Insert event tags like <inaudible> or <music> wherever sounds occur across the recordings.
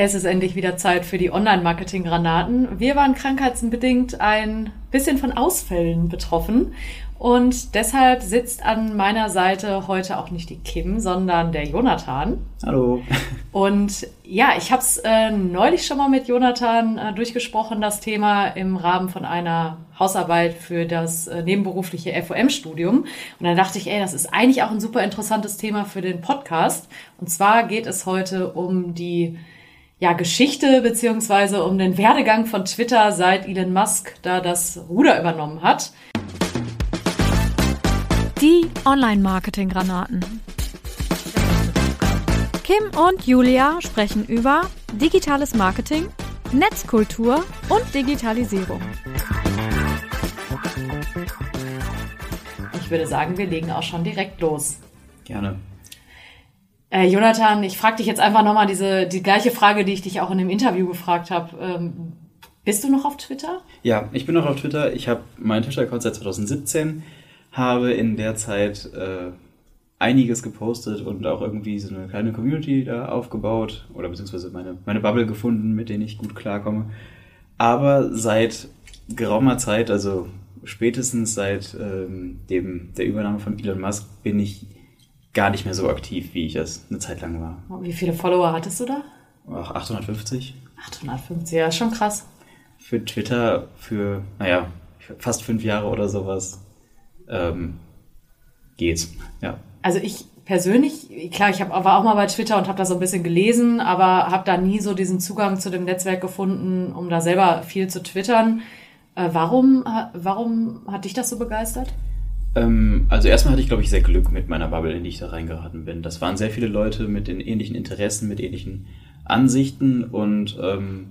Es ist endlich wieder Zeit für die Online-Marketing-Granaten. Wir waren krankheitsbedingt ein bisschen von Ausfällen betroffen und deshalb sitzt an meiner Seite heute auch nicht die Kim, sondern der Jonathan. Hallo. Und ja, ich habe es äh, neulich schon mal mit Jonathan äh, durchgesprochen, das Thema im Rahmen von einer Hausarbeit für das äh, nebenberufliche FOM-Studium. Und dann dachte ich, ey, das ist eigentlich auch ein super interessantes Thema für den Podcast. Und zwar geht es heute um die ja, Geschichte beziehungsweise um den Werdegang von Twitter, seit Elon Musk da das Ruder übernommen hat. Die Online-Marketing-Granaten. Kim und Julia sprechen über digitales Marketing, Netzkultur und Digitalisierung. Ich würde sagen, wir legen auch schon direkt los. Gerne. Äh, Jonathan, ich frage dich jetzt einfach nochmal diese die gleiche Frage, die ich dich auch in dem Interview gefragt habe. Ähm, bist du noch auf Twitter? Ja, ich bin noch auf Twitter. Ich habe meinen Twitter-Account seit 2017, habe in der Zeit äh, einiges gepostet und auch irgendwie so eine kleine Community da aufgebaut oder beziehungsweise meine, meine Bubble gefunden, mit denen ich gut klarkomme. Aber seit geraumer Zeit, also spätestens seit ähm, dem, der Übernahme von Elon Musk, bin ich gar nicht mehr so aktiv, wie ich das eine Zeit lang war. Wie viele Follower hattest du da? Ach, 850. 850, ja, schon krass. Für Twitter für, naja, fast fünf Jahre oder sowas ähm, geht's, ja. Also ich persönlich, klar, ich hab, war auch mal bei Twitter und habe da so ein bisschen gelesen, aber habe da nie so diesen Zugang zu dem Netzwerk gefunden, um da selber viel zu twittern. Äh, warum, warum hat dich das so begeistert? Ähm, also erstmal hatte ich, glaube ich, sehr Glück mit meiner Bubble, in die ich da reingeraten bin. Das waren sehr viele Leute mit den ähnlichen Interessen, mit ähnlichen Ansichten und ähm,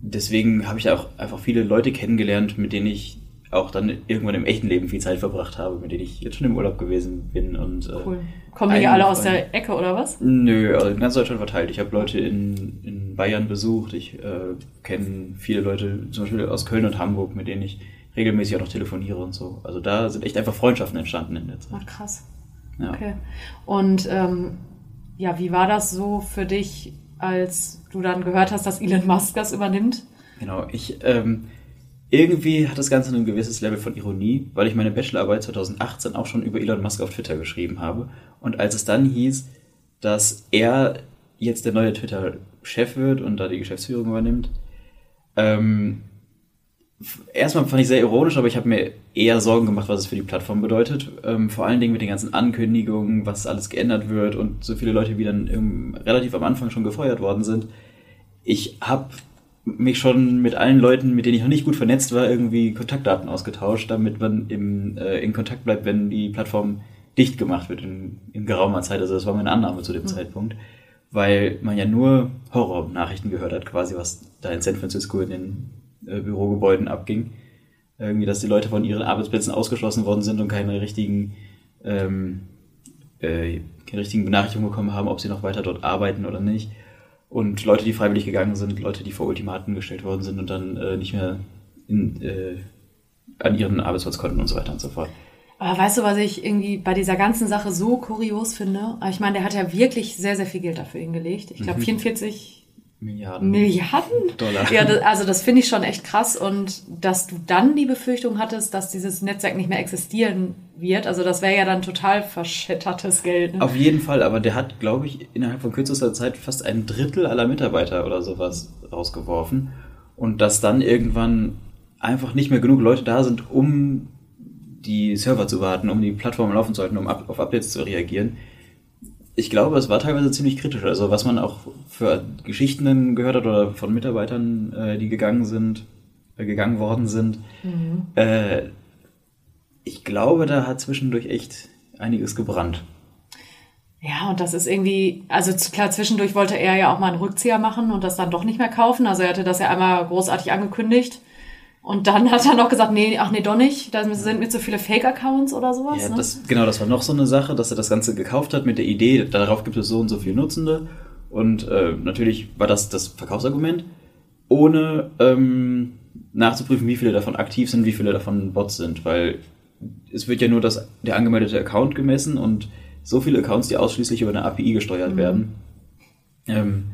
deswegen habe ich da auch einfach viele Leute kennengelernt, mit denen ich auch dann irgendwann im echten Leben viel Zeit verbracht habe, mit denen ich jetzt schon im Urlaub gewesen bin. Und, äh, cool. Kommen die alle aus der Ecke oder was? Nö, also in ganz Deutschland verteilt. Ich habe Leute in, in Bayern besucht. Ich äh, kenne viele Leute, zum Beispiel aus Köln und Hamburg, mit denen ich regelmäßig auch noch telefoniere und so. Also da sind echt einfach Freundschaften entstanden in der Zeit. Ach, krass. Ja. Okay. Und ähm, ja, wie war das so für dich, als du dann gehört hast, dass Elon Musk das übernimmt? Genau, ich ähm, irgendwie hat das Ganze ein gewisses Level von Ironie, weil ich meine Bachelorarbeit 2018 auch schon über Elon Musk auf Twitter geschrieben habe. Und als es dann hieß, dass er jetzt der neue Twitter-Chef wird und da die Geschäftsführung übernimmt, ähm, erstmal fand ich sehr ironisch, aber ich habe mir eher Sorgen gemacht, was es für die Plattform bedeutet. Ähm, vor allen Dingen mit den ganzen Ankündigungen, was alles geändert wird und so viele Leute, wie dann im, relativ am Anfang schon gefeuert worden sind. Ich habe mich schon mit allen Leuten, mit denen ich noch nicht gut vernetzt war, irgendwie Kontaktdaten ausgetauscht, damit man im, äh, in Kontakt bleibt, wenn die Plattform dicht gemacht wird in, in geraumer Zeit. Also das war meine Annahme zu dem mhm. Zeitpunkt, weil man ja nur Horror-Nachrichten gehört hat, quasi, was da in San Francisco in den äh, Bürogebäuden abging. Irgendwie, dass die Leute von ihren Arbeitsplätzen ausgeschlossen worden sind und keine richtigen, ähm, äh, keine richtigen Benachrichtigungen bekommen haben, ob sie noch weiter dort arbeiten oder nicht. Und Leute, die freiwillig gegangen sind, Leute, die vor Ultimaten gestellt worden sind und dann äh, nicht mehr in, äh, an ihren Arbeitsplatz konnten und so weiter und so fort. Aber weißt du, was ich irgendwie bei dieser ganzen Sache so kurios finde? Ich meine, der hat ja wirklich sehr, sehr viel Geld dafür hingelegt. Ich glaube, mhm. 44 Milliarden. Milliarden? Dollar. Ja, das, also das finde ich schon echt krass. Und dass du dann die Befürchtung hattest, dass dieses Netzwerk nicht mehr existieren wird, also das wäre ja dann total verschettertes Geld. Ne? Auf jeden Fall, aber der hat, glaube ich, innerhalb von kürzester Zeit fast ein Drittel aller Mitarbeiter oder sowas rausgeworfen. Und dass dann irgendwann einfach nicht mehr genug Leute da sind, um die Server zu warten, um die Plattform laufen zu halten, um auf Updates zu reagieren ich glaube, es war teilweise ziemlich kritisch. Also was man auch für Geschichten gehört hat oder von Mitarbeitern, äh, die gegangen sind, äh, gegangen worden sind. Mhm. Äh, ich glaube, da hat zwischendurch echt einiges gebrannt. Ja, und das ist irgendwie, also klar, zwischendurch wollte er ja auch mal einen Rückzieher machen und das dann doch nicht mehr kaufen. Also er hatte das ja einmal großartig angekündigt. Und dann hat er noch gesagt, nee, ach nee, doch nicht. Da sind mir zu viele Fake-Accounts oder sowas. Ja, ne? das, genau, das war noch so eine Sache, dass er das Ganze gekauft hat mit der Idee, darauf gibt es so und so viele Nutzende. Und äh, natürlich war das das Verkaufsargument, ohne ähm, nachzuprüfen, wie viele davon aktiv sind, wie viele davon Bots sind. Weil es wird ja nur das, der angemeldete Account gemessen und so viele Accounts, die ausschließlich über eine API gesteuert mhm. werden. Ähm,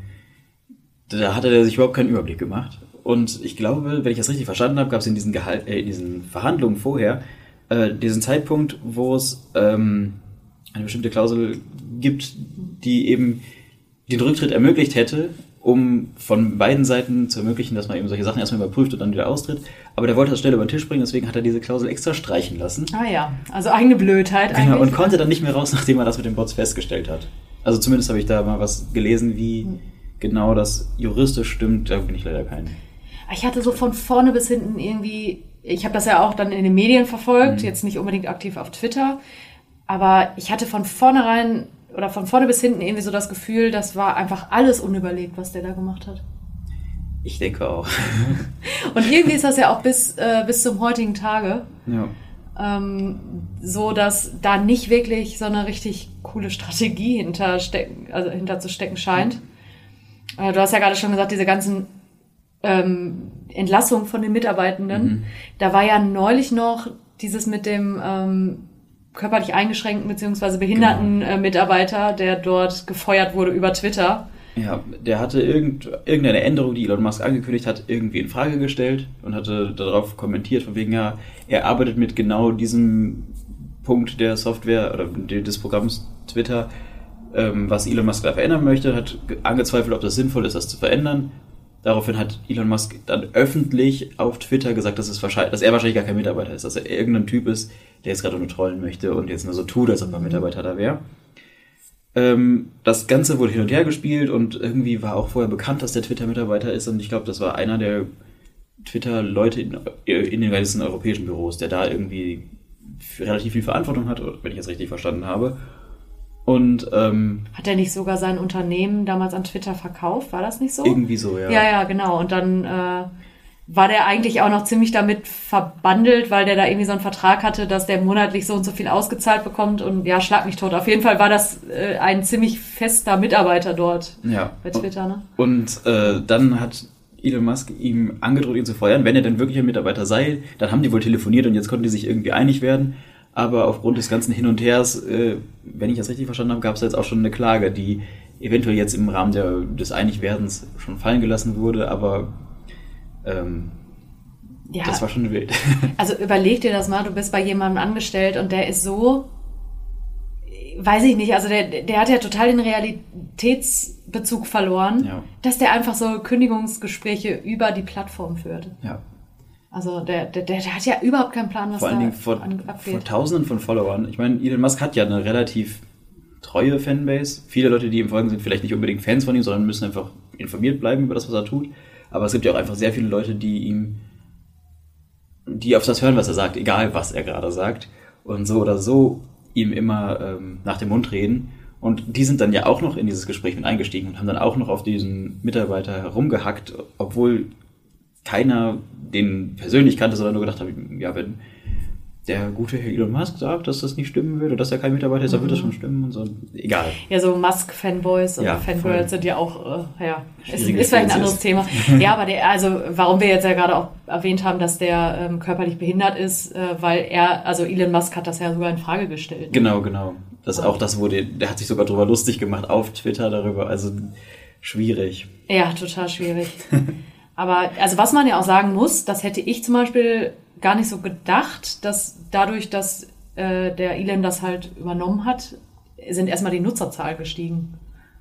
da hatte er sich überhaupt keinen Überblick gemacht. Und ich glaube, wenn ich das richtig verstanden habe, gab es in diesen, Gehalt, äh, in diesen Verhandlungen vorher äh, diesen Zeitpunkt, wo es ähm, eine bestimmte Klausel gibt, die eben den Rücktritt ermöglicht hätte, um von beiden Seiten zu ermöglichen, dass man eben solche Sachen erstmal überprüft und dann wieder austritt. Aber der wollte das schnell über den Tisch bringen, deswegen hat er diese Klausel extra streichen lassen. Ah ja, also eigene Blödheit genau, und konnte dann nicht mehr raus, <laughs> nachdem er das mit den Bots festgestellt hat. Also zumindest habe ich da mal was gelesen, wie hm. Genau das juristisch stimmt. Da bin ich leider kein. Ich hatte so von vorne bis hinten irgendwie, ich habe das ja auch dann in den Medien verfolgt, mhm. jetzt nicht unbedingt aktiv auf Twitter, aber ich hatte von vornherein oder von vorne bis hinten irgendwie so das Gefühl, das war einfach alles unüberlegt, was der da gemacht hat. Ich denke auch. <laughs> Und irgendwie ist das ja auch bis, äh, bis zum heutigen Tage ja. ähm, so, dass da nicht wirklich so eine richtig coole Strategie hinter, stecken, also hinter zu stecken scheint. Äh, du hast ja gerade schon gesagt, diese ganzen ähm, Entlassungen von den Mitarbeitenden. Mhm. Da war ja neulich noch dieses mit dem ähm, körperlich eingeschränkten bzw. behinderten genau. äh, Mitarbeiter, der dort gefeuert wurde über Twitter. Ja, der hatte irgend, irgendeine Änderung, die Elon Musk angekündigt hat, irgendwie in Frage gestellt und hatte darauf kommentiert, von wegen, ja, er arbeitet mit genau diesem Punkt der Software oder des Programms Twitter, ähm, was Elon Musk da verändern möchte, hat angezweifelt, ob das sinnvoll ist, das zu verändern. Daraufhin hat Elon Musk dann öffentlich auf Twitter gesagt, dass, es wahrscheinlich, dass er wahrscheinlich gar kein Mitarbeiter ist, dass er irgendein Typ ist, der jetzt gerade nur trollen möchte und jetzt nur so tut, als ob er. Mitarbeiter da wäre. Ähm, das Ganze wurde hin und her gespielt und irgendwie war auch vorher bekannt, dass der Twitter-Mitarbeiter ist und ich glaube, das war einer der Twitter-Leute in, in den ganzen europäischen Büros, der da irgendwie relativ viel Verantwortung hat, wenn ich es richtig verstanden habe. Und ähm, hat er nicht sogar sein Unternehmen damals an Twitter verkauft? War das nicht so? Irgendwie so, ja. Ja, ja, genau. Und dann äh, war der eigentlich auch noch ziemlich damit verbandelt, weil der da irgendwie so einen Vertrag hatte, dass der monatlich so und so viel ausgezahlt bekommt und ja, schlag mich tot. Auf jeden Fall war das äh, ein ziemlich fester Mitarbeiter dort ja. bei Twitter, ne? Und äh, dann hat Elon Musk ihm angedroht, ihn zu feuern. Wenn er denn wirklich ein Mitarbeiter sei, dann haben die wohl telefoniert und jetzt konnten die sich irgendwie einig werden. Aber aufgrund des ganzen Hin und Hers, äh, wenn ich das richtig verstanden habe, gab es jetzt auch schon eine Klage, die eventuell jetzt im Rahmen der, des Einigwerdens schon fallen gelassen wurde, aber ähm, ja, das war schon wild. <laughs> Also überleg dir das mal, du bist bei jemandem angestellt und der ist so, weiß ich nicht, also der, der hat ja total den Realitätsbezug verloren, ja. dass der einfach so Kündigungsgespräche über die Plattform führt. Ja. Also der, der, der hat ja überhaupt keinen Plan, was Vor allen Dingen vor, vor Tausenden von Followern. Ich meine, Elon Musk hat ja eine relativ treue Fanbase. Viele Leute, die ihm folgen, sind vielleicht nicht unbedingt Fans von ihm, sondern müssen einfach informiert bleiben über das, was er tut. Aber es gibt ja auch einfach sehr viele Leute, die ihm, die auf das hören, was er sagt, egal was er gerade sagt. Und so oder so ihm immer ähm, nach dem Mund reden. Und die sind dann ja auch noch in dieses Gespräch mit eingestiegen und haben dann auch noch auf diesen Mitarbeiter herumgehackt, obwohl keiner den persönlich kannte, sondern nur gedacht habe, ja, wenn der gute Herr Elon Musk sagt, dass das nicht stimmen würde, dass er kein Mitarbeiter ist, dann wird das mhm. schon stimmen und so. Egal. Ja, so Musk-Fanboys und ja, Fangirls sind ja auch, äh, ja, ist, ist vielleicht ein anderes Thema. <laughs> ja, aber der, also warum wir jetzt ja gerade auch erwähnt haben, dass der ähm, körperlich behindert ist, äh, weil er, also Elon Musk hat das ja sogar in Frage gestellt. Ne? Genau, genau. Das auch das wurde, der hat sich sogar drüber lustig gemacht auf Twitter darüber, also schwierig. Ja, total schwierig. <laughs> Aber also was man ja auch sagen muss, das hätte ich zum Beispiel gar nicht so gedacht, dass dadurch, dass äh, der Elon das halt übernommen hat, sind erstmal die Nutzerzahlen gestiegen.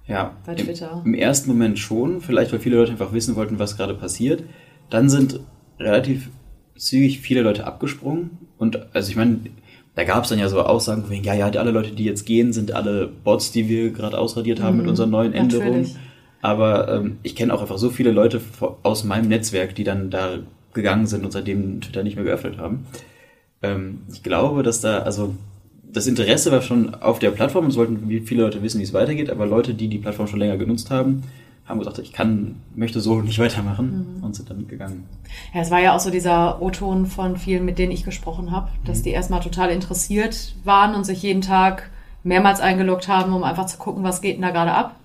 Ja, bei Twitter. Im, Im, ersten Moment schon, vielleicht weil viele Leute einfach wissen wollten, was gerade passiert. Dann sind relativ zügig viele Leute abgesprungen. Und also ich meine, da gab es dann ja so Aussagen wie, ja, ja, alle Leute, die jetzt gehen, sind alle Bots, die wir gerade ausradiert haben mhm, mit unseren neuen Änderungen. Natürlich. Aber ähm, ich kenne auch einfach so viele Leute aus meinem Netzwerk, die dann da gegangen sind und seitdem Twitter nicht mehr geöffnet haben. Ähm, ich glaube, dass da, also das Interesse war schon auf der Plattform, es wollten viele Leute wissen, wie es weitergeht, aber Leute, die die Plattform schon länger genutzt haben, haben gesagt, ich kann, möchte so <laughs> nicht weitermachen mhm. und sind dann gegangen. Ja, es war ja auch so dieser O-Ton von vielen, mit denen ich gesprochen habe, dass mhm. die erstmal total interessiert waren und sich jeden Tag mehrmals eingeloggt haben, um einfach zu gucken, was geht denn da gerade ab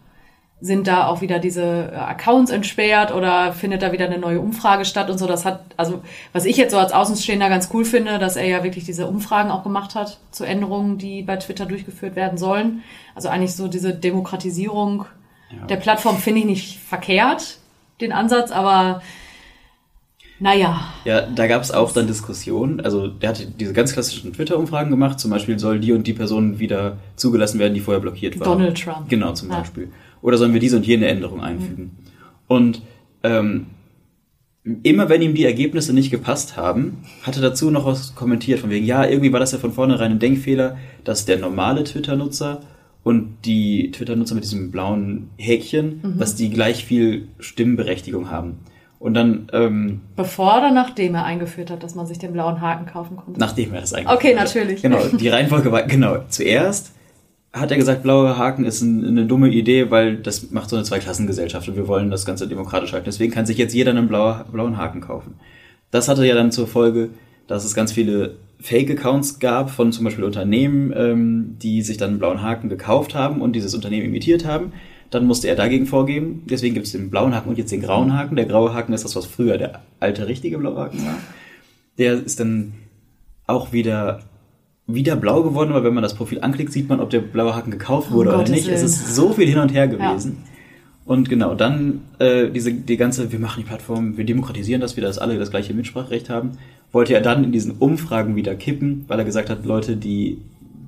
sind da auch wieder diese äh, Accounts entsperrt oder findet da wieder eine neue Umfrage statt und so. Das hat, also was ich jetzt so als Außenstehender ganz cool finde, dass er ja wirklich diese Umfragen auch gemacht hat zu Änderungen, die bei Twitter durchgeführt werden sollen. Also eigentlich so diese Demokratisierung ja. der Plattform finde ich nicht verkehrt. den Ansatz, aber naja. Ja, da gab es auch dann Diskussionen. Also der hatte diese ganz klassischen Twitter-Umfragen gemacht. Zum Beispiel soll die und die Person wieder zugelassen werden, die vorher blockiert war. Donald Trump. Genau, zum ja. Beispiel. Oder sollen wir diese und jene Änderung einfügen? Und ähm, immer wenn ihm die Ergebnisse nicht gepasst haben, hat er dazu noch was kommentiert, von wegen, ja, irgendwie war das ja von vornherein ein Denkfehler, dass der normale Twitter-Nutzer und die Twitter-Nutzer mit diesem blauen Häkchen, mhm. dass die gleich viel Stimmberechtigung haben. Und dann. Ähm, Bevor oder nachdem er eingeführt hat, dass man sich den blauen Haken kaufen konnte? Nachdem er das eingeführt hat. Okay, natürlich. Genau, die Reihenfolge war, genau, zuerst hat er gesagt, blaue Haken ist ein, eine dumme Idee, weil das macht so eine Zweiklassengesellschaft und wir wollen das Ganze demokratisch halten. Deswegen kann sich jetzt jeder einen blauer, blauen Haken kaufen. Das hatte ja dann zur Folge, dass es ganz viele Fake-Accounts gab von zum Beispiel Unternehmen, ähm, die sich dann einen blauen Haken gekauft haben und dieses Unternehmen imitiert haben. Dann musste er dagegen vorgehen. Deswegen gibt es den blauen Haken und jetzt den grauen Haken. Der graue Haken ist das, was früher der alte, richtige blaue Haken war. Der ist dann auch wieder wieder blau geworden, aber wenn man das Profil anklickt, sieht man, ob der blaue Haken gekauft wurde oh, oder Gottes nicht. Willen. Es ist so viel hin und her gewesen. Ja. Und genau, dann äh, diese die ganze, wir machen die Plattform, wir demokratisieren das wieder, dass alle das gleiche Mitspracherecht haben, wollte er dann in diesen Umfragen wieder kippen, weil er gesagt hat, Leute, die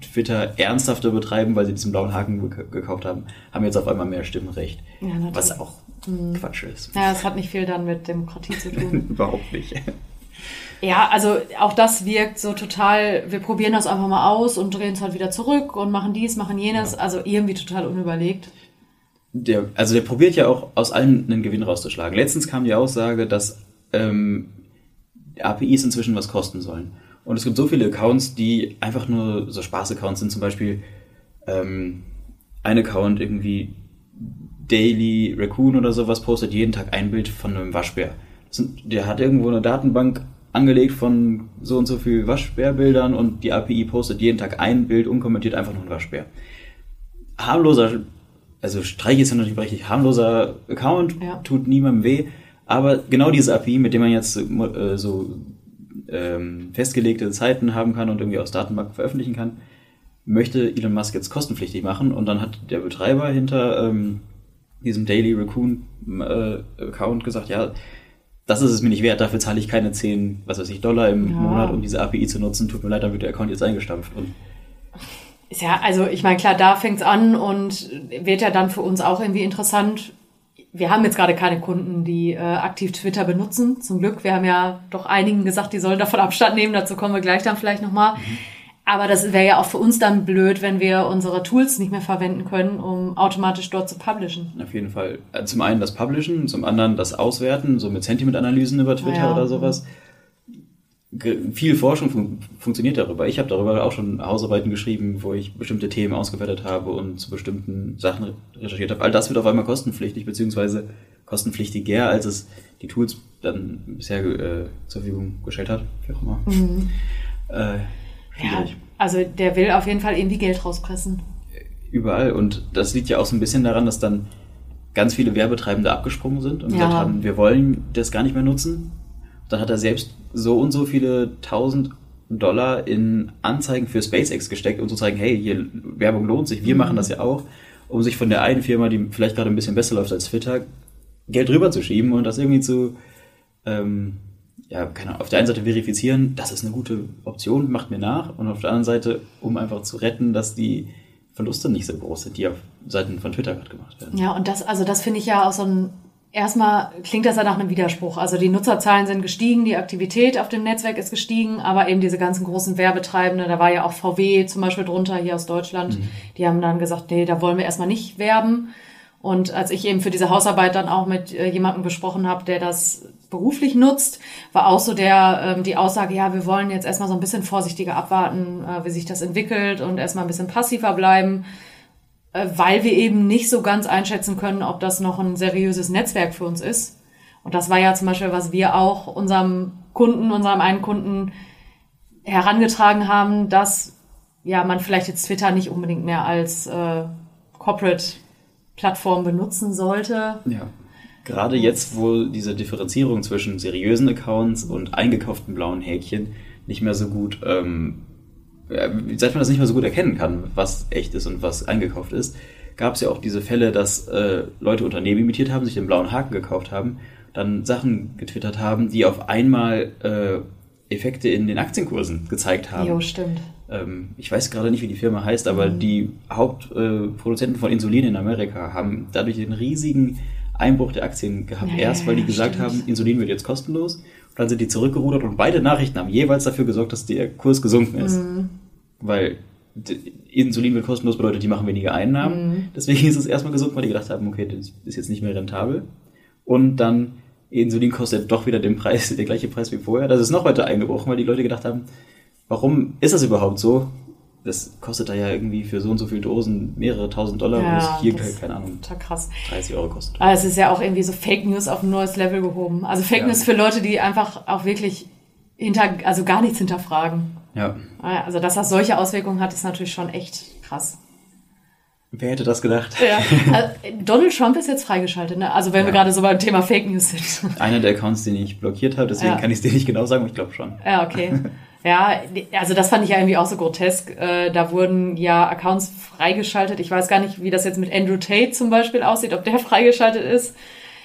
Twitter ernsthafter betreiben, weil sie diesen blauen Haken gekauft haben, haben jetzt auf einmal mehr Stimmrecht. Ja, was auch mhm. Quatsch ist. Ja, es hat nicht viel dann mit Demokratie zu tun. <laughs> Überhaupt nicht. Ja, also auch das wirkt so total, wir probieren das einfach mal aus und drehen es halt wieder zurück und machen dies, machen jenes, ja. also irgendwie total unüberlegt. Der, also der probiert ja auch aus allen einen Gewinn rauszuschlagen. Letztens kam die Aussage, dass ähm, APIs inzwischen was kosten sollen. Und es gibt so viele Accounts, die einfach nur so Spaß-Accounts sind. Zum Beispiel ähm, ein Account irgendwie Daily Raccoon oder sowas postet jeden Tag ein Bild von einem Waschbär. Der hat irgendwo eine Datenbank angelegt von so und so viel Waschbärbildern und die API postet jeden Tag ein Bild unkommentiert einfach nur ein Waschbär. Harmloser, also Streich ist ja natürlich richtig harmloser Account, ja. tut niemandem weh, aber genau diese API, mit dem man jetzt äh, so ähm, festgelegte Zeiten haben kann und irgendwie aus Datenbank veröffentlichen kann, möchte Elon Musk jetzt kostenpflichtig machen und dann hat der Betreiber hinter ähm, diesem Daily Raccoon äh, Account gesagt, ja, das ist es mir nicht wert, dafür zahle ich keine 10, was weiß ich, Dollar im ja. Monat, um diese API zu nutzen. Tut mir leid, dann wird der Account jetzt eingestampft. Und ist ja, also ich meine, klar, da fängt es an und wird ja dann für uns auch irgendwie interessant. Wir haben jetzt gerade keine Kunden, die äh, aktiv Twitter benutzen, zum Glück. Wir haben ja doch einigen gesagt, die sollen davon Abstand nehmen. Dazu kommen wir gleich dann vielleicht nochmal. Mhm. Aber das wäre ja auch für uns dann blöd, wenn wir unsere Tools nicht mehr verwenden können, um automatisch dort zu publishen. Auf jeden Fall. Äh, zum einen das Publishen, zum anderen das Auswerten, so mit Sentiment-Analysen über Twitter ja. oder sowas. Viel Forschung fun funktioniert darüber. Ich habe darüber auch schon Hausarbeiten geschrieben, wo ich bestimmte Themen ausgewertet habe und zu bestimmten Sachen recherchiert habe. All das wird auf einmal kostenpflichtig, beziehungsweise kostenpflichtiger, als es die Tools dann bisher äh, zur Verfügung gestellt hat. Wie auch immer. Mhm. Äh, ja, also der will auf jeden Fall irgendwie Geld rauspressen. Überall. Und das liegt ja auch so ein bisschen daran, dass dann ganz viele Werbetreibende abgesprungen sind und ja. gesagt haben, wir wollen das gar nicht mehr nutzen. Dann hat er selbst so und so viele tausend Dollar in Anzeigen für SpaceX gesteckt, um zu zeigen, hey, hier Werbung lohnt sich, wir mhm. machen das ja auch, um sich von der einen Firma, die vielleicht gerade ein bisschen besser läuft als Twitter, Geld rüberzuschieben und das irgendwie zu ähm, ja, keine Ahnung, auf der einen Seite verifizieren, das ist eine gute Option, macht mir nach. Und auf der anderen Seite, um einfach zu retten, dass die Verluste nicht so groß sind, die auf Seiten von Twitter gerade gemacht werden. Ja, und das, also das finde ich ja auch so ein, erstmal klingt das ja nach einem Widerspruch. Also die Nutzerzahlen sind gestiegen, die Aktivität auf dem Netzwerk ist gestiegen, aber eben diese ganzen großen Werbetreibende, da war ja auch VW zum Beispiel drunter hier aus Deutschland, mhm. die haben dann gesagt, nee, da wollen wir erstmal nicht werben. Und als ich eben für diese Hausarbeit dann auch mit äh, jemandem gesprochen habe, der das beruflich nutzt, war auch so der ähm, die Aussage, ja, wir wollen jetzt erstmal so ein bisschen vorsichtiger abwarten, äh, wie sich das entwickelt und erstmal ein bisschen passiver bleiben, äh, weil wir eben nicht so ganz einschätzen können, ob das noch ein seriöses Netzwerk für uns ist. Und das war ja zum Beispiel, was wir auch unserem Kunden, unserem einen Kunden herangetragen haben, dass ja man vielleicht jetzt Twitter nicht unbedingt mehr als äh, Corporate Plattform benutzen sollte. Ja. Gerade jetzt, wo diese Differenzierung zwischen seriösen Accounts und eingekauften blauen Häkchen nicht mehr so gut, ähm, seit man das nicht mehr so gut erkennen kann, was echt ist und was eingekauft ist, gab es ja auch diese Fälle, dass äh, Leute Unternehmen imitiert haben, sich den blauen Haken gekauft haben, dann Sachen getwittert haben, die auf einmal äh, Effekte in den Aktienkursen gezeigt haben. Jo, stimmt. Ähm, ich weiß gerade nicht, wie die Firma heißt, aber Mhm. die Hauptproduzenten von Insulin in Amerika haben dadurch einen riesigen Einbruch der Aktien gehabt. Ja, Erst, weil die gesagt stimmt. haben, Insulin wird jetzt kostenlos. Und dann sind die zurückgerudert und beide Nachrichten haben jeweils dafür gesorgt, dass der Kurs gesunken ist. Mhm. Weil Insulin wird kostenlos bedeutet, die machen weniger Einnahmen. Mhm. Deswegen ist es erstmal gesunken, weil die gedacht haben, okay, das ist jetzt nicht mehr rentabel. Und dann Insulin kostet doch wieder den Preis, <laughs> der gleiche Preis wie vorher. Das ist noch weiter eingebrochen, weil die Leute gedacht haben, warum ist das überhaupt so? Das kostet da ja irgendwie für so und so viele Dosen mehrere tausend Dollar Ja, und es hier, das- keine Ahnung, krass. 30 Euro kostet. Aber es ist ja auch irgendwie so Fake News auf ein neues Level gehoben. Also Fake Ja. News für Leute, die einfach auch wirklich hinter, also gar nichts hinterfragen. Ja. Also, dass das solche Auswirkungen hat, ist natürlich schon echt krass. Wer hätte das gedacht? Ja. <laughs> Also, Donald Trump ist jetzt freigeschaltet, ne? Also, wenn wir Ja. gerade so beim Thema Fake News sind. Einer der Accounts, den ich blockiert habe, deswegen Ja. kann ich es dir nicht genau sagen, aber ich glaube schon. Ja, okay. <laughs> Ja, also das fand ich ja irgendwie auch so grotesk. Äh, Da wurden ja Accounts freigeschaltet. Ich weiß gar nicht, wie das jetzt mit Andrew Tate zum Beispiel aussieht, ob der <laughs> freigeschaltet ist.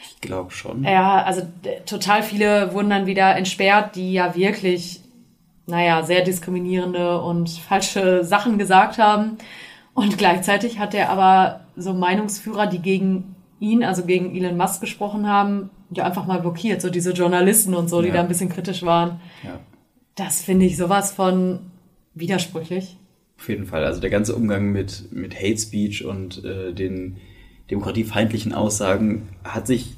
Ich glaube schon. Ja, also total viele wurden dann wieder entsperrt, die ja wirklich, naja, sehr diskriminierende und falsche Sachen gesagt haben. Und gleichzeitig hat er aber so Meinungsführer, die gegen ihn, also gegen Elon Musk gesprochen haben, ja einfach mal blockiert. So diese Journalisten und so, die Ja. da ein bisschen kritisch waren. Ja. Das finde ich sowas von widersprüchlich. Auf jeden Fall. Also der ganze Umgang mit, mit Hate Speech und äh, den demokratiefeindlichen Aussagen hat sich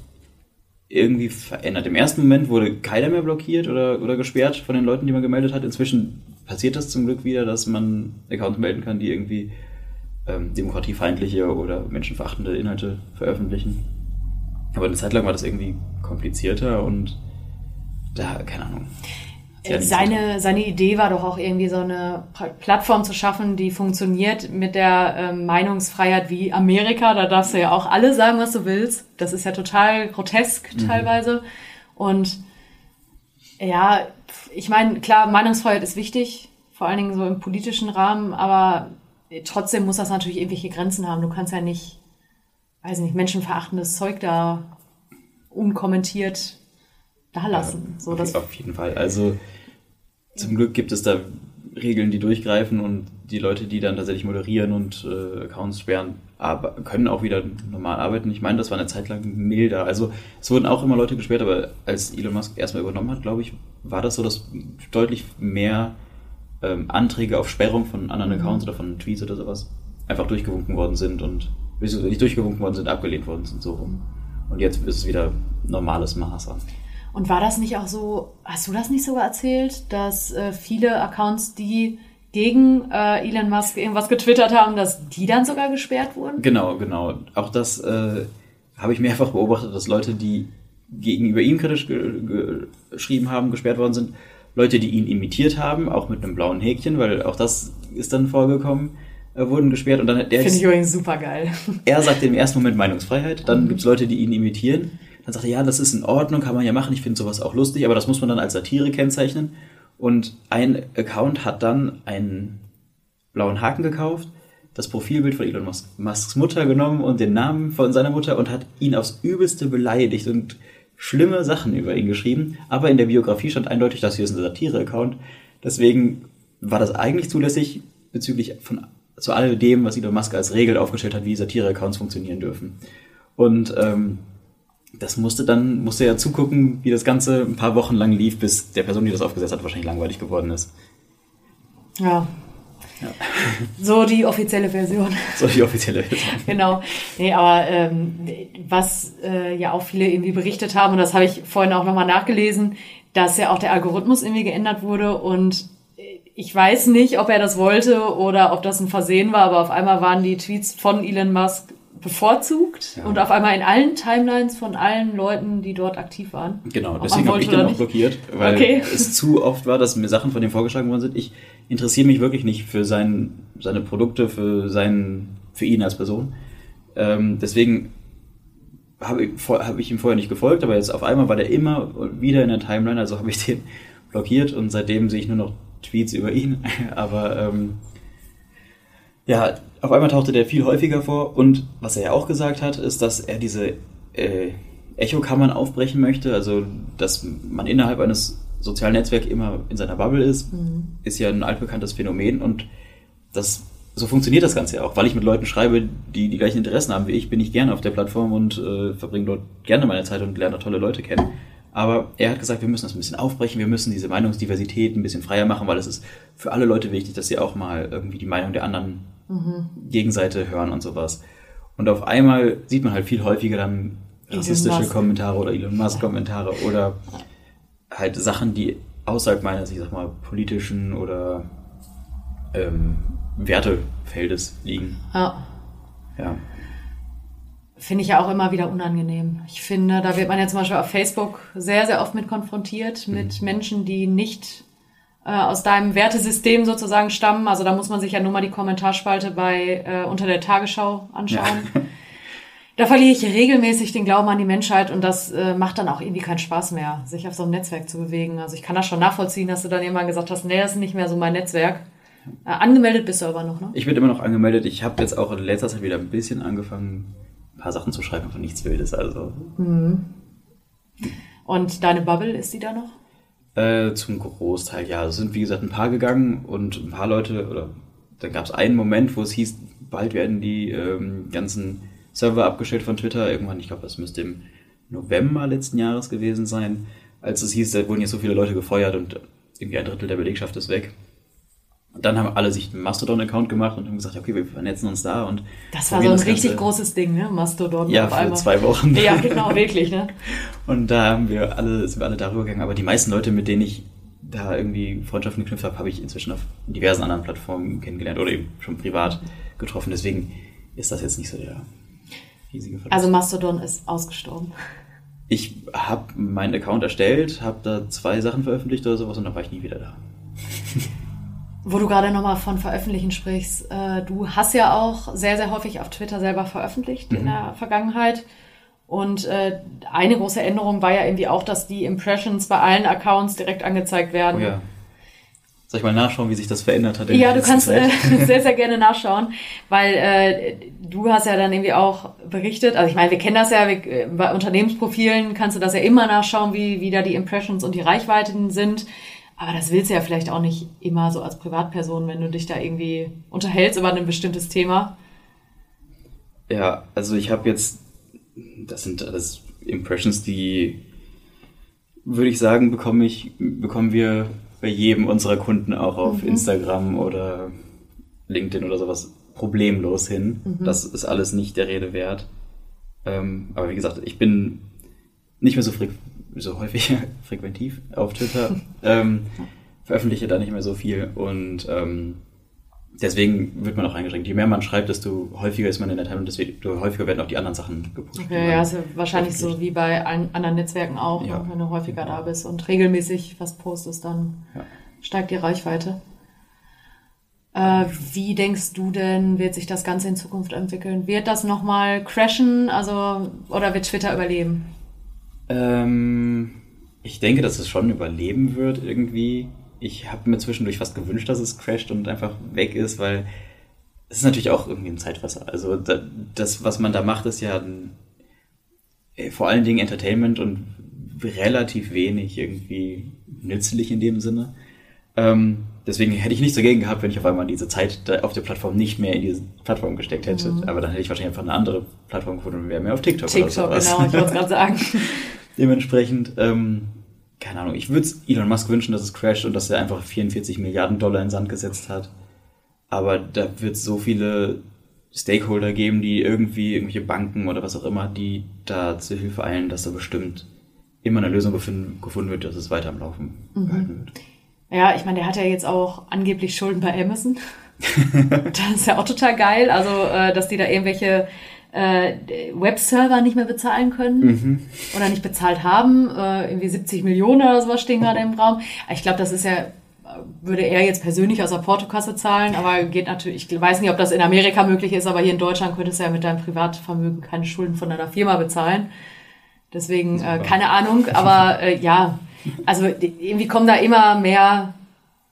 irgendwie verändert. Im ersten Moment wurde keiner mehr blockiert oder, oder gesperrt von den Leuten, die man gemeldet hat. Inzwischen passiert das zum Glück wieder, dass man Accounts melden kann, die irgendwie ähm, demokratiefeindliche oder menschenverachtende Inhalte veröffentlichen. Aber eine Zeit lang war das irgendwie komplizierter und da, keine Ahnung. Ja so Seine, seine Idee war doch auch irgendwie so eine Plattform zu schaffen, die funktioniert mit der ähm, Meinungsfreiheit wie Amerika. Da darfst du ja auch alle sagen, was du willst. Das ist ja total grotesk teilweise. Und ja, ich meine, klar, Meinungsfreiheit ist wichtig, vor allen Dingen so im politischen Rahmen, aber trotzdem muss das natürlich irgendwelche Grenzen haben. Du kannst ja nicht, weiß nicht, menschenverachtendes Zeug da unkommentiert da lassen. so, auf, das auf jeden Fall. Also zum Glück gibt es da Regeln, die durchgreifen und die Leute, die dann tatsächlich moderieren und äh, Accounts sperren, aber können auch wieder normal arbeiten. Ich meine, das war eine Zeit lang milder. Also es wurden auch immer Leute gesperrt, aber als Elon Musk erstmal übernommen hat, glaube ich, war das so, dass deutlich mehr ähm, Anträge auf Sperrung von anderen Accounts oder von Tweets oder sowas einfach durchgewunken worden sind und beziehungsweise nicht durchgewunken worden sind, abgelehnt worden sind, so rum. Und jetzt ist es wieder normales Maß an. Und war das nicht auch so, hast du das nicht sogar erzählt, dass äh, viele Accounts, die gegen äh, Elon Musk irgendwas getwittert haben, dass die dann sogar gesperrt wurden? Genau, genau. Auch das äh, habe ich mehrfach beobachtet, dass Leute, die gegenüber ihm kritisch ge ge geschrieben haben, gesperrt worden sind. Leute, die ihn imitiert haben, auch mit einem blauen Häkchen, weil auch das ist dann vorgekommen, äh, wurden gesperrt. Und dann hat der Finde ich übrigens super geil. er sagt im ersten Moment Meinungsfreiheit, dann gibt es Leute, die ihn imitieren. Dann sagt er, ja, das ist in Ordnung, kann man ja machen, ich finde sowas auch lustig, aber das muss man dann als Satire kennzeichnen. Und ein Account hat dann einen blauen Haken gekauft, das Profilbild von Elon Musk, Musks Mutter genommen und den Namen von seiner Mutter und hat ihn aufs Übelste beleidigt und schlimme Sachen über ihn geschrieben. Aber in der Biografie stand eindeutig, das hier ist ein Satire-Account. Deswegen war das eigentlich zulässig bezüglich von zu all dem, was Elon Musk als Regel aufgestellt hat, wie Satire-Accounts funktionieren dürfen. Und ähm, das musste dann, musste ja zugucken, wie das Ganze ein paar Wochen lang lief, bis der Person, die das aufgesetzt hat, wahrscheinlich langweilig geworden ist. Ja. <laughs> So die offizielle Version. So die offizielle Version. <laughs> genau. Nee, aber ähm, was äh, ja auch viele irgendwie berichtet haben, und das habe ich vorhin auch nochmal nachgelesen, dass ja auch der Algorithmus irgendwie geändert wurde und ich weiß nicht, ob er das wollte oder ob das ein Versehen war, aber auf einmal waren die Tweets von Elon Musk bevorzugt Ja. und auf einmal in allen Timelines von allen Leuten, die dort aktiv waren. Genau, deswegen habe ich den auch blockiert, weil Okay. es zu oft war, dass mir Sachen von dem vorgeschlagen worden sind. Ich interessiere mich wirklich nicht für sein, seine Produkte, für, seinen, für ihn als Person. Ähm, deswegen habe ich, habe ich ihm vorher nicht gefolgt, aber jetzt auf einmal war der immer wieder in der Timeline, also habe ich den <laughs> blockiert und seitdem sehe ich nur noch Tweets über ihn. <laughs> Aber ähm, ja, auf einmal tauchte der viel häufiger vor und was er ja auch gesagt hat, ist, dass er diese äh, Echokammern aufbrechen möchte, also dass man innerhalb eines sozialen Netzwerks immer in seiner Bubble ist, mhm. ist ja ein altbekanntes Phänomen und das so funktioniert das Ganze ja auch, weil ich mit Leuten schreibe, die die gleichen Interessen haben wie ich, bin ich gerne auf der Plattform und äh, verbringe dort gerne meine Zeit und lerne tolle Leute kennen. Aber er hat gesagt, wir müssen das ein bisschen aufbrechen, wir müssen diese Meinungsdiversität ein bisschen freier machen, weil es ist für alle Leute wichtig, dass sie auch mal irgendwie die Meinung der anderen mhm. Gegenseite hören und sowas. Und auf einmal sieht man halt viel häufiger dann rassistische Kommentare oder Elon Musk Kommentare oder halt Sachen, die außerhalb meines, ich sag mal, politischen oder ähm, Wertefeldes liegen. Ja. Ja. Finde ich ja auch immer wieder unangenehm. Ich finde, da wird man ja zum Beispiel auf Facebook sehr, sehr oft mit konfrontiert, mhm. mit Menschen, die nicht äh, aus deinem Wertesystem sozusagen stammen. Also da muss man sich ja nur mal die Kommentarspalte bei äh, unter der Tagesschau anschauen. Ja. <laughs> Da verliere ich regelmäßig den Glauben an die Menschheit und das äh, macht dann auch irgendwie keinen Spaß mehr, sich auf so einem Netzwerk zu bewegen. Also ich kann das schon nachvollziehen, dass du dann irgendwann gesagt hast, nee, das ist nicht mehr so mein Netzwerk. Äh, angemeldet bist du aber noch, ne? Ich bin immer noch angemeldet. Ich habe jetzt auch in letzter Zeit wieder ein bisschen angefangen, ein paar Sachen zu schreiben, aber nichts Wildes. Also. Mhm. Und deine Bubble, ist die da noch? Äh, zum Großteil, ja. Es sind, wie gesagt, ein paar gegangen und ein paar Leute, oder dann gab es einen Moment, wo es hieß, bald werden die ähm, ganzen Server abgestellt von Twitter. Irgendwann, ich glaube, das müsste im November letzten Jahres gewesen sein, als es hieß, da wurden jetzt so viele Leute gefeuert und irgendwie ein Drittel der Belegschaft ist weg. Und dann haben alle sich einen Mastodon-Account gemacht und haben gesagt, okay, wir vernetzen uns da und. Das war so ein das richtig großes Ding, ne? Mastodon. Ja, für einmal. zwei Wochen. Ja, genau, wirklich, ne? <laughs> Und da haben wir alle, sind wir alle darüber gegangen. Aber die meisten Leute, mit denen ich da irgendwie Freundschaften geknüpft habe, habe ich inzwischen auf diversen anderen Plattformen kennengelernt oder eben schon privat getroffen. Deswegen ist das jetzt nicht so der riesige Verlust. Also Mastodon ist ausgestorben. Ich habe meinen Account erstellt, habe da zwei Sachen veröffentlicht oder sowas und dann war ich nie wieder da. Wo du gerade nochmal von Veröffentlichen sprichst, äh, du hast ja auch sehr, sehr häufig auf Twitter selber veröffentlicht mhm. in der Vergangenheit. Und äh, eine große Änderung war ja irgendwie auch, dass die Impressions bei allen Accounts direkt angezeigt werden. Oh ja. Soll ich mal nachschauen, wie sich das verändert hat? ja, du kannst äh, <laughs> sehr, sehr gerne <laughs> nachschauen, weil äh, du hast ja dann irgendwie auch berichtet, also ich meine, wir kennen das ja, wir, bei Unternehmensprofilen kannst du das ja immer nachschauen, wie, wie da die Impressions und die Reichweiten sind. Aber das willst du ja vielleicht auch nicht immer so als Privatperson, wenn du dich da irgendwie unterhältst über ein bestimmtes Thema. Ja, also ich habe jetzt, das sind alles Impressions, die würde ich sagen, bekomme ich, bekommen wir bei jedem unserer Kunden auch auf mhm. Instagram oder LinkedIn oder sowas problemlos hin. Mhm. Das ist alles nicht der Rede wert. Ähm, aber wie gesagt, ich bin nicht mehr so, so häufig <laughs> frequentiv auf Twitter, ähm, veröffentliche da nicht mehr so viel und ähm, deswegen wird man auch eingeschränkt. Je mehr man schreibt, desto häufiger ist man in der Teilung, desto häufiger werden auch die anderen Sachen gepostet. Okay, ja, ja wahrscheinlich so wie bei anderen Netzwerken auch. Ja. Wenn du häufiger da bist und regelmäßig was postest, dann ja. steigt die Reichweite. Äh, wie denkst du denn, wird sich das Ganze in Zukunft entwickeln? Wird das nochmal crashen, also, oder wird Twitter überleben? Ähm, ich denke, dass es schon überleben wird irgendwie ich habe mir zwischendurch fast gewünscht, dass es crasht und einfach weg ist, weil es ist natürlich auch irgendwie ein Zeitwasser. Also das, was man da macht, ist ja äh, vor allen Dingen Entertainment und relativ wenig irgendwie nützlich in dem Sinne. Ähm, deswegen hätte ich nichts dagegen gehabt, wenn ich auf einmal diese Zeit auf der Plattform nicht mehr in diese Plattform gesteckt hätte. Mhm. Aber dann hätte ich wahrscheinlich einfach eine andere Plattform gefunden und wäre mehr auf TikTok, TikTok oder sowas. genau, ich wollte es gerade sagen. <laughs> Dementsprechend, ähm, keine Ahnung, ich würde Elon Musk wünschen, dass es crasht und dass er einfach 44 Milliarden Dollar in Sand gesetzt hat. Aber da wird es so viele Stakeholder geben, die irgendwie, irgendwelche Banken oder was auch immer, die da zu Hilfe eilen, dass da bestimmt immer eine Lösung gefunden, gefunden wird, dass es weiter am Laufen mhm. gehalten wird. Ja, ich meine, der hat ja jetzt auch angeblich Schulden bei Amazon. <laughs> das ist ja auch total geil. Also, äh, dass die da irgendwelche äh, Webserver nicht mehr bezahlen können mhm. oder nicht bezahlt haben. Äh, irgendwie 70 Millionen oder sowas stehen gerade im Raum. Ich glaube, das ist ja würde er jetzt persönlich aus der Portokasse zahlen, aber geht natürlich, ich weiß nicht, ob das in Amerika möglich ist, aber hier in Deutschland könntest du ja mit deinem Privatvermögen keine Schulden von deiner Firma bezahlen. Deswegen, äh, keine Ahnung, aber äh, ja, also irgendwie kommen da immer mehr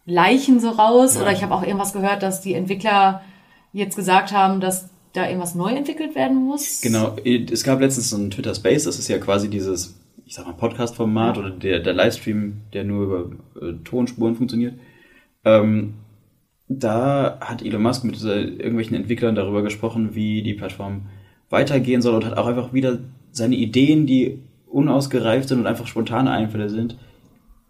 Leichen so raus ja. oder ich habe auch irgendwas gehört, dass die Entwickler jetzt gesagt haben, dass da irgendwas neu entwickelt werden muss. Genau, es gab letztens so einen Twitter Space, das ist ja quasi dieses, ich sag mal, Podcast-Format ja. oder der, der Livestream, der nur über äh, Tonspuren funktioniert. Ähm, da hat Elon Musk mit irgendwelchen Entwicklern darüber gesprochen, wie die Plattform weitergehen soll und hat auch einfach wieder seine Ideen, die unausgereift sind und einfach spontane Einfälle sind,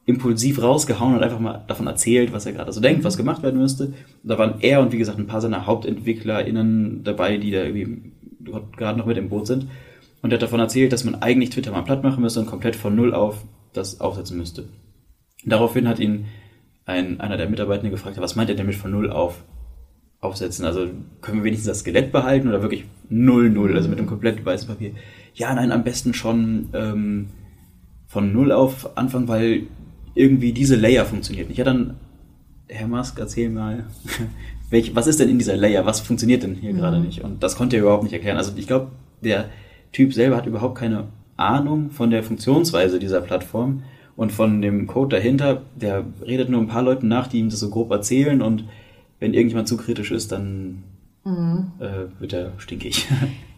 impulsiv rausgehauen und einfach mal davon erzählt, was er gerade so denkt, was gemacht werden müsste. Und da waren er und wie gesagt ein paar seiner HauptentwicklerInnen dabei, die da irgendwie gerade noch mit im Boot sind. Und er hat davon erzählt, dass man eigentlich Twitter mal platt machen müsste und komplett von Null auf das aufsetzen müsste. Daraufhin hat ihn ein, einer der Mitarbeitenden gefragt, was meint er denn mit von Null auf aufsetzen? Also können wir wenigstens das Skelett behalten oder wirklich Null Null, also mit einem komplett weißen Papier? Ja, nein, am besten schon ähm, von Null auf anfangen, weil irgendwie diese Layer funktioniert nicht. Ja, dann, Herr Musk, erzähl mal, <laughs> welch, was ist denn in dieser Layer? Was funktioniert denn hier mhm. gerade nicht? Und das konnte er überhaupt nicht erklären. Also ich glaube, der Typ selber hat überhaupt keine Ahnung von der Funktionsweise dieser Plattform und von dem Code dahinter. Der redet nur ein paar Leuten nach, die ihm das so grob erzählen und wenn irgendjemand zu kritisch ist, dann mhm. äh, wird er stinkig. <laughs>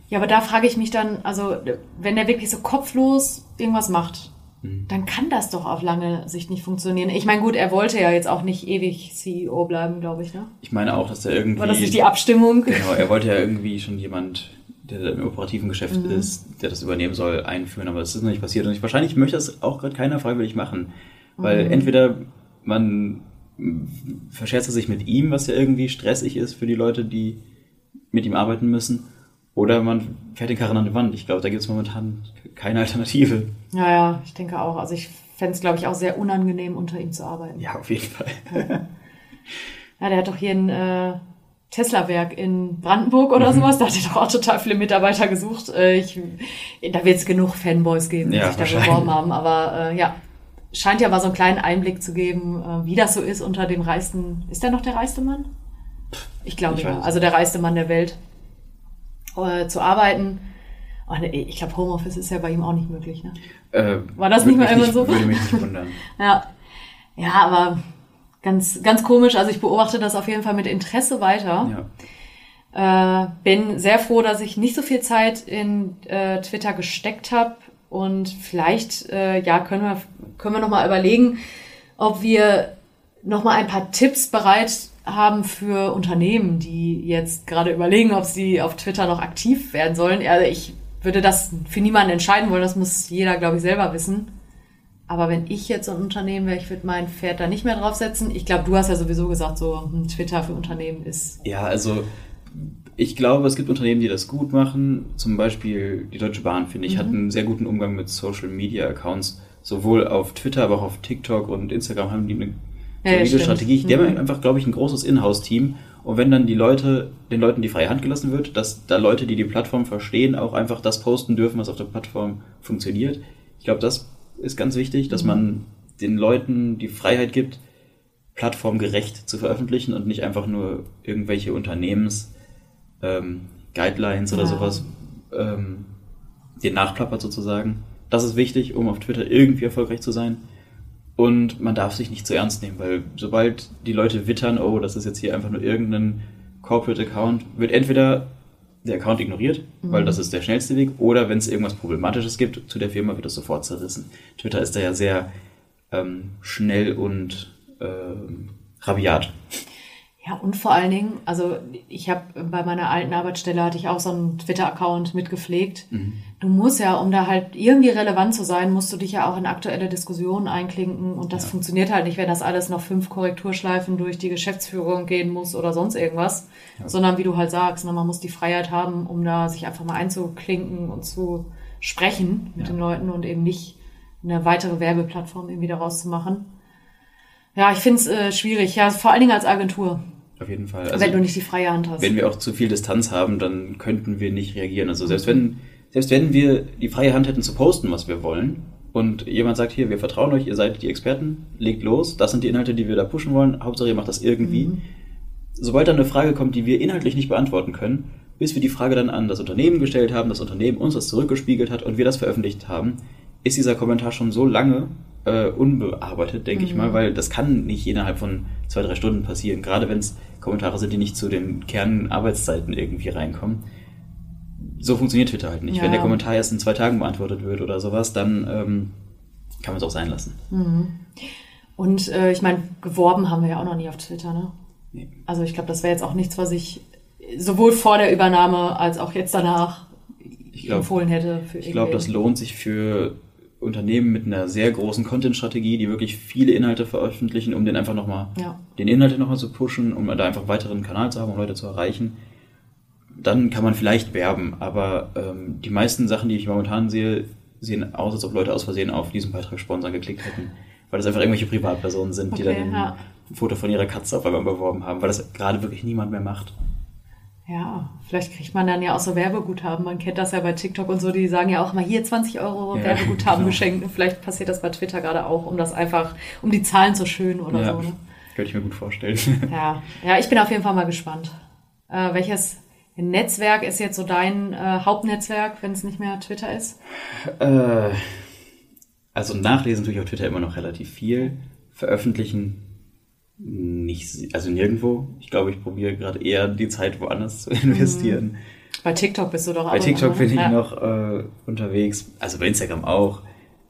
Ja, aber da frage ich mich dann, also wenn der wirklich so kopflos irgendwas macht, mhm. dann kann das doch auf lange Sicht nicht funktionieren. Ich meine, gut, er wollte ja jetzt auch nicht ewig CEO bleiben, glaube ich, ne? Ich meine auch, dass er irgendwie... War das nicht die Abstimmung? Genau, er wollte ja irgendwie schon jemand der im operativen Geschäft mhm. ist, der das übernehmen soll, einführen, aber das ist noch nicht passiert. Und ich, wahrscheinlich möchte das auch gerade keiner freiwillig machen. Weil mhm. entweder man verscherzt sich mit ihm, was ja irgendwie stressig ist für die Leute, die mit ihm arbeiten müssen, oder man fährt den Karren an die Wand. Ich glaube, da gibt es momentan keine Alternative. Ja, ja, ich denke auch. Also ich fände es, glaube ich, auch sehr unangenehm, unter ihm zu arbeiten. Ja, auf jeden Fall. ja, der hat doch hier ein äh, Tesla-Werk in Brandenburg oder mhm. sowas. Da hat er doch auch total viele Mitarbeiter gesucht. Äh, ich, da wird es genug Fanboys geben, die ja, sich da beworben haben. Aber äh, ja, scheint ja mal so einen kleinen Einblick zu geben, äh, wie das so ist unter dem reichsten. Ist der noch der reichste Mann? Ich glaube ja. Also der reichste Mann der Welt äh, zu arbeiten. Und ich glaube, Homeoffice ist ja bei ihm auch nicht möglich. Ne? Äh, War das nicht mal immer so? Würde mich nicht wundern. <laughs> ja. ja, aber ganz, ganz komisch. Also ich beobachte das auf jeden Fall mit Interesse weiter. Ja. Äh, bin sehr froh, dass ich nicht so viel Zeit in äh, Twitter gesteckt habe. Und vielleicht, äh, ja, können wir, können wir nochmal überlegen, ob wir nochmal ein paar Tipps bereit haben für Unternehmen, die jetzt gerade überlegen, ob sie auf Twitter noch aktiv werden sollen. Also ich würde das für niemanden entscheiden wollen, das muss jeder, glaube ich, selber wissen. Aber wenn ich jetzt ein Unternehmen wäre, ich würde mein Pferd da nicht mehr draufsetzen. Ich glaube, du hast ja sowieso gesagt, so ein Twitter für Unternehmen ist. Ja, also ich glaube, es gibt Unternehmen, die das gut machen. Zum Beispiel die Deutsche Bahn, finde ich, mhm. hat einen sehr guten Umgang mit Social Media Accounts. Sowohl auf Twitter, aber auch auf TikTok und Instagram haben die eine ja, Strategie. Die mhm. haben einfach, glaube ich, ein großes Inhouse-Team. Und wenn dann die Leute, den Leuten die freie Hand gelassen wird, dass da Leute, die die Plattform verstehen, auch einfach das posten dürfen, was auf der Plattform funktioniert. Ich glaube, das ist ganz wichtig, dass mhm. man den Leuten die Freiheit gibt, plattformgerecht zu veröffentlichen und nicht einfach nur irgendwelche Unternehmens ähm, Guidelines oder ja. sowas ähm, den nachplappert sozusagen. Das ist wichtig, um auf Twitter irgendwie erfolgreich zu sein. Und man darf sich nicht zu ernst nehmen, weil sobald die Leute wittern, oh, das ist jetzt hier einfach nur irgendein Corporate Account, wird entweder der Account ignoriert, mhm. weil das ist der schnellste Weg, oder wenn es irgendwas Problematisches gibt zu der Firma, wird das sofort zerrissen. Twitter ist da ja sehr ähm, schnell und ähm, rabiat. Ja, und vor allen Dingen, also ich habe bei meiner alten Arbeitsstelle hatte ich auch so einen Twitter-Account mitgepflegt. Mhm. Du musst ja, um da halt irgendwie relevant zu sein, musst du dich ja auch in aktuelle Diskussionen einklinken und das ja. funktioniert halt nicht, wenn das alles noch fünf Korrekturschleifen durch die Geschäftsführung gehen muss oder sonst irgendwas, ja. sondern wie du halt sagst, ne, man muss die Freiheit haben, um da sich einfach mal einzuklinken und zu sprechen mit ja. den Leuten und eben nicht eine weitere Werbeplattform irgendwie daraus zu machen. Ja, ich finde es äh, schwierig, ja, vor allen Dingen als Agentur. Auf jeden Fall. Also, wenn du nicht die freie Hand hast. Wenn wir auch zu viel Distanz haben, dann könnten wir nicht reagieren. Also selbst wenn, selbst wenn wir die freie Hand hätten zu posten, was wir wollen, und jemand sagt hier, wir vertrauen euch, ihr seid die Experten, legt los, das sind die Inhalte, die wir da pushen wollen, Hauptsache ihr macht das irgendwie. Mhm. Sobald dann eine Frage kommt, die wir inhaltlich nicht beantworten können, bis wir die Frage dann an das Unternehmen gestellt haben, das Unternehmen uns das zurückgespiegelt hat und wir das veröffentlicht haben, ist dieser Kommentar schon so lange äh, unbearbeitet, denke ich mal, weil das kann nicht innerhalb von zwei, drei Stunden passieren. Gerade wenn es Kommentare sind, die nicht zu den Kernarbeitszeiten irgendwie reinkommen. So funktioniert Twitter halt nicht. Ja. Wenn der Kommentar erst in zwei Tagen beantwortet wird oder sowas, dann ähm, kann man es auch sein lassen. Und äh, ich meine, geworben haben wir ja auch noch nie auf Twitter, ne? Nee. Also ich glaube, das wäre jetzt auch nichts, was ich sowohl vor der Übernahme als auch jetzt danach glaub- empfohlen hätte. Ich glaube, das lohnt sich für Unternehmen mit einer sehr großen Content-Strategie, die wirklich viele Inhalte veröffentlichen, um den einfach nochmal, Ja. den Inhalt nochmal zu pushen, um da einfach weiteren Kanal zu haben, um Leute zu erreichen. Dann kann man vielleicht werben, aber ähm, die meisten Sachen, die ich momentan sehe, sehen aus, als ob Leute aus Versehen auf diesen Beitrag sponsern geklickt hätten. Weil das einfach irgendwelche Privatpersonen sind, die Okay, dann ein, ja. ein Foto von ihrer Katze auf einmal beworben haben, weil das gerade wirklich niemand mehr macht. Ja, vielleicht kriegt man dann ja auch so Werbeguthaben. Man kennt das ja bei TikTok und so, die sagen ja auch mal hier 20 Euro Ja, <laughs> Werbeguthaben genau. geschenkt. Und vielleicht passiert das bei Twitter gerade auch, um das einfach, um die Zahlen zu schönen oder ja, so. Ne? könnte ich mir gut vorstellen. <laughs> Ja. ja, ich bin auf jeden Fall mal gespannt. Äh, welches Netzwerk ist jetzt so dein äh, Hauptnetzwerk, wenn es nicht mehr Twitter ist? Äh, also nachlesen tue ich auf Twitter immer noch relativ viel. Veröffentlichen nicht, also nirgendwo. Ich glaube, ich probiere gerade eher die Zeit woanders zu <laughs> investieren. Bei TikTok bist du doch auch. Bei TikTok bin ich ja. noch äh, unterwegs. Also bei Instagram auch.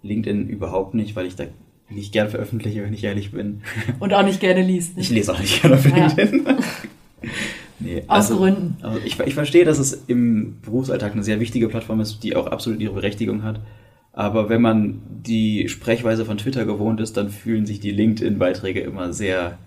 LinkedIn überhaupt nicht, weil ich da nicht gern veröffentliche, wenn ich ehrlich bin. <laughs> Und auch nicht gerne liest. ne? Ich lese auch nicht gerne auf Ja. LinkedIn. <laughs> nee, Aus Gründen. Also ich, ich verstehe, dass es im Berufsalltag eine sehr wichtige Plattform ist, die auch absolut ihre Berechtigung hat. Aber wenn man die Sprechweise von Twitter gewohnt ist, dann fühlen sich die LinkedIn-Beiträge immer sehr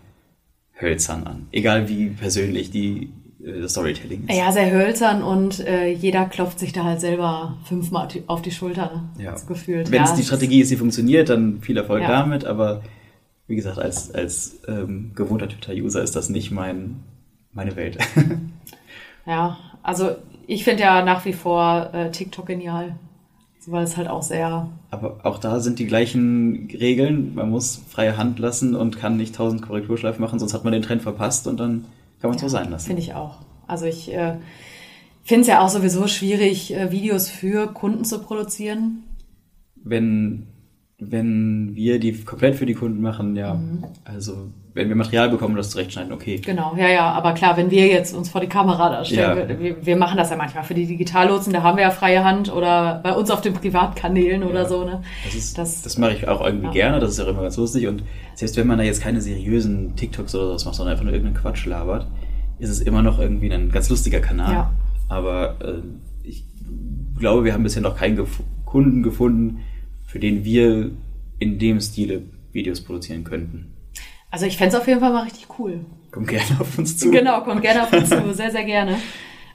hölzern an. Egal wie persönlich die äh, Storytelling ist. Ja, sehr hölzern und äh, jeder klopft sich da halt selber fünfmal auf die- Schulter. Ja. Gefühlt. Wenn ja, es die Strategie ist, die funktioniert, dann viel Erfolg Ja. damit. Aber wie gesagt, als, als ähm, gewohnter Twitter-User ist das nicht mein, meine Welt. <laughs> Ja, also ich finde ja nach wie vor äh, TikTok genial. Weil es halt auch sehr. Aber auch da sind die gleichen Regeln. Man muss freie Hand lassen und kann nicht tausend Korrekturschleifen machen, sonst hat man den Trend verpasst und dann kann man es so sein lassen. Finde ich auch. Also ich äh, finde es ja auch sowieso schwierig, äh, Videos für Kunden zu produzieren. Wenn, wenn wir die komplett für die Kunden machen, ja, Mhm. also wenn wir Material bekommen und das zurechtschneiden, okay. Genau, ja, ja. Aber klar, wenn wir jetzt uns vor die Kamera da stellen, Ja. wir, wir, machen das ja manchmal für die Digitallotsen, da haben wir ja freie Hand oder bei uns auf den Privatkanälen oder Ja. so. Ne? Das, ist, Das- das, mache ich auch irgendwie Ja. gerne, das ist auch immer ganz lustig. Und selbst wenn man da jetzt keine seriösen TikToks oder sowas macht, sondern einfach nur irgendeinen Quatsch labert, ist es immer noch irgendwie ein ganz lustiger Kanal. Ja. Aber äh, ich glaube, wir haben bisher noch keinen gef Kunden gefunden, für den wir in dem Stile Videos produzieren könnten. Also ich fänd's auf jeden Fall mal richtig cool. Kommt gerne auf uns zu. Genau, kommt gerne auf uns zu, sehr, sehr gerne.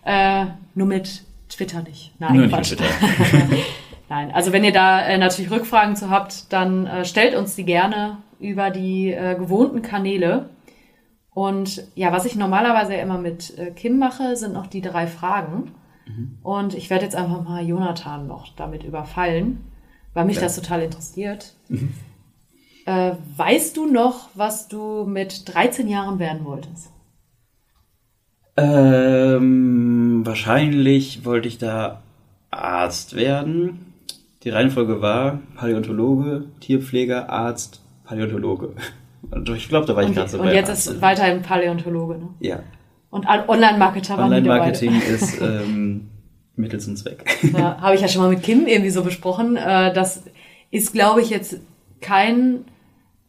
Äh, nur mit Twitter nicht. Nein, Nur nicht Quatsch. mit Twitter. <laughs> Nein, also wenn ihr da äh, natürlich Rückfragen zu habt, dann äh, stellt uns die gerne über die äh, gewohnten Kanäle. Und ja, was ich normalerweise immer mit äh, Kim mache, sind noch die drei Fragen. Und ich werde jetzt einfach mal Jonathan noch damit überfallen, weil mich Ja. das total interessiert. Äh, weißt du noch, was du mit 13 Jahren werden wolltest? Ähm, wahrscheinlich wollte ich da Arzt werden. Die Reihenfolge war Paläontologe, Tierpfleger, Arzt, Paläontologe. Und ich glaube, da war ich gerade so und jetzt Arzt. ist weiterhin Paläontologe. Ne? Ja. Und Online-Marketer dabei. Online-Marketing <laughs> ist ähm, Mittel zum Zweck. Ja, habe ich ja schon mal mit Kim irgendwie so besprochen. Äh, das ist, glaube ich, jetzt kein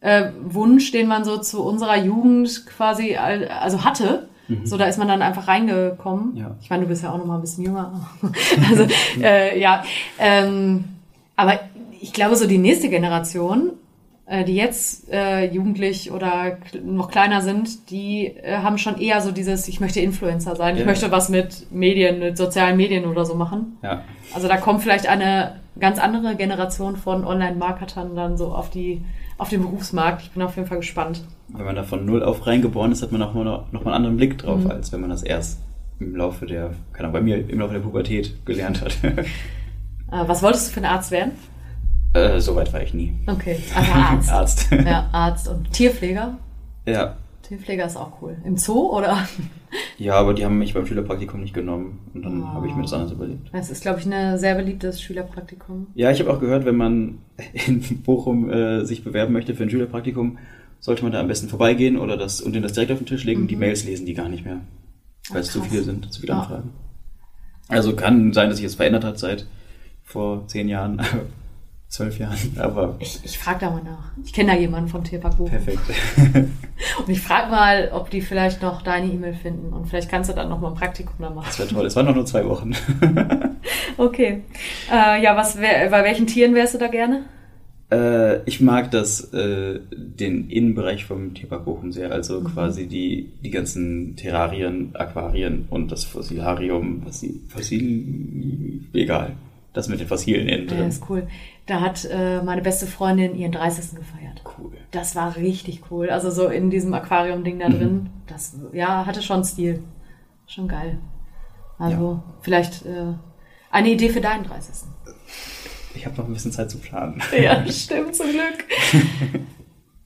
äh, Wunsch, den man so zu unserer Jugend quasi al- also hatte. So, da ist man dann einfach reingekommen. Ja. Ich meine, du bist ja auch noch mal ein bisschen jünger. <laughs> also, äh, ja. Ähm, aber ich glaube, so die nächste Generation, äh, die jetzt äh, jugendlich oder noch kleiner sind, die äh, haben schon eher so dieses, ich möchte Influencer sein, ich Ja. möchte was mit Medien, mit sozialen Medien oder so machen. Ja. Also da kommt vielleicht eine ganz andere Generation von Online-Marketern dann so auf die auf den Berufsmarkt. Ich bin auf jeden Fall gespannt. Wenn man da von null auf reingeboren ist, hat man auch noch, noch mal einen anderen Blick drauf, Mhm. als wenn man das erst im Laufe der, keine Ahnung, bei mir im Laufe der Pubertät gelernt hat. <laughs> Äh, was wolltest du für ein Arzt werden? äh, so weit war ich nie. Okay, also Arzt. <laughs> Arzt. Ja, Arzt und Tierpfleger. ja. Tierpfleger ist auch cool. Im Zoo oder? <laughs> Ja, aber die haben mich beim Schülerpraktikum nicht genommen und dann Oh. habe ich mir das anders überlegt. Das ist, glaube ich, ein sehr beliebtes Schülerpraktikum. Ja, ich habe auch gehört, wenn man <laughs> in Bochum äh, sich bewerben möchte für ein Schülerpraktikum, sollte man da am besten vorbeigehen oder das und denen das direkt auf den Tisch legen. Die Mails lesen die gar nicht mehr, weil es zu Mhm. viele sind, zu viele. Anfragen. Also kann sein, dass sich das verändert hat seit vor zehn Jahren, <laughs> zwölf Jahren, <laughs> aber Ich, ich frage da mal nach. Ich kenne da jemanden vom Tierpark Bochum. perfekt. <laughs> Und ich frage mal, ob die vielleicht noch deine E-Mail finden. Und vielleicht kannst du dann noch mal ein Praktikum da machen. Das wäre toll. Es waren noch nur zwei Wochen. <laughs> Okay. Äh, ja, was wär, bei welchen Tieren wärst du da gerne? Äh, ich mag das, äh, den Innenbereich vom Tierpark Bochum sehr. Also quasi die, die ganzen Terrarien, Aquarien und das Fossilarium, Fossil, Fossil, egal. Das mit den Fossilien innen Ja, drin. ist cool. Da hat äh, meine beste Freundin ihren 30. gefeiert. Cool. Das war richtig cool. Also so in diesem Aquarium-Ding da drin. Das, ja, hatte schon Stil. Schon geil. Also vielleicht äh, eine Idee für deinen 30. Ich habe noch ein bisschen Zeit zu planen. <laughs> Ja, <laughs> stimmt, zum Glück.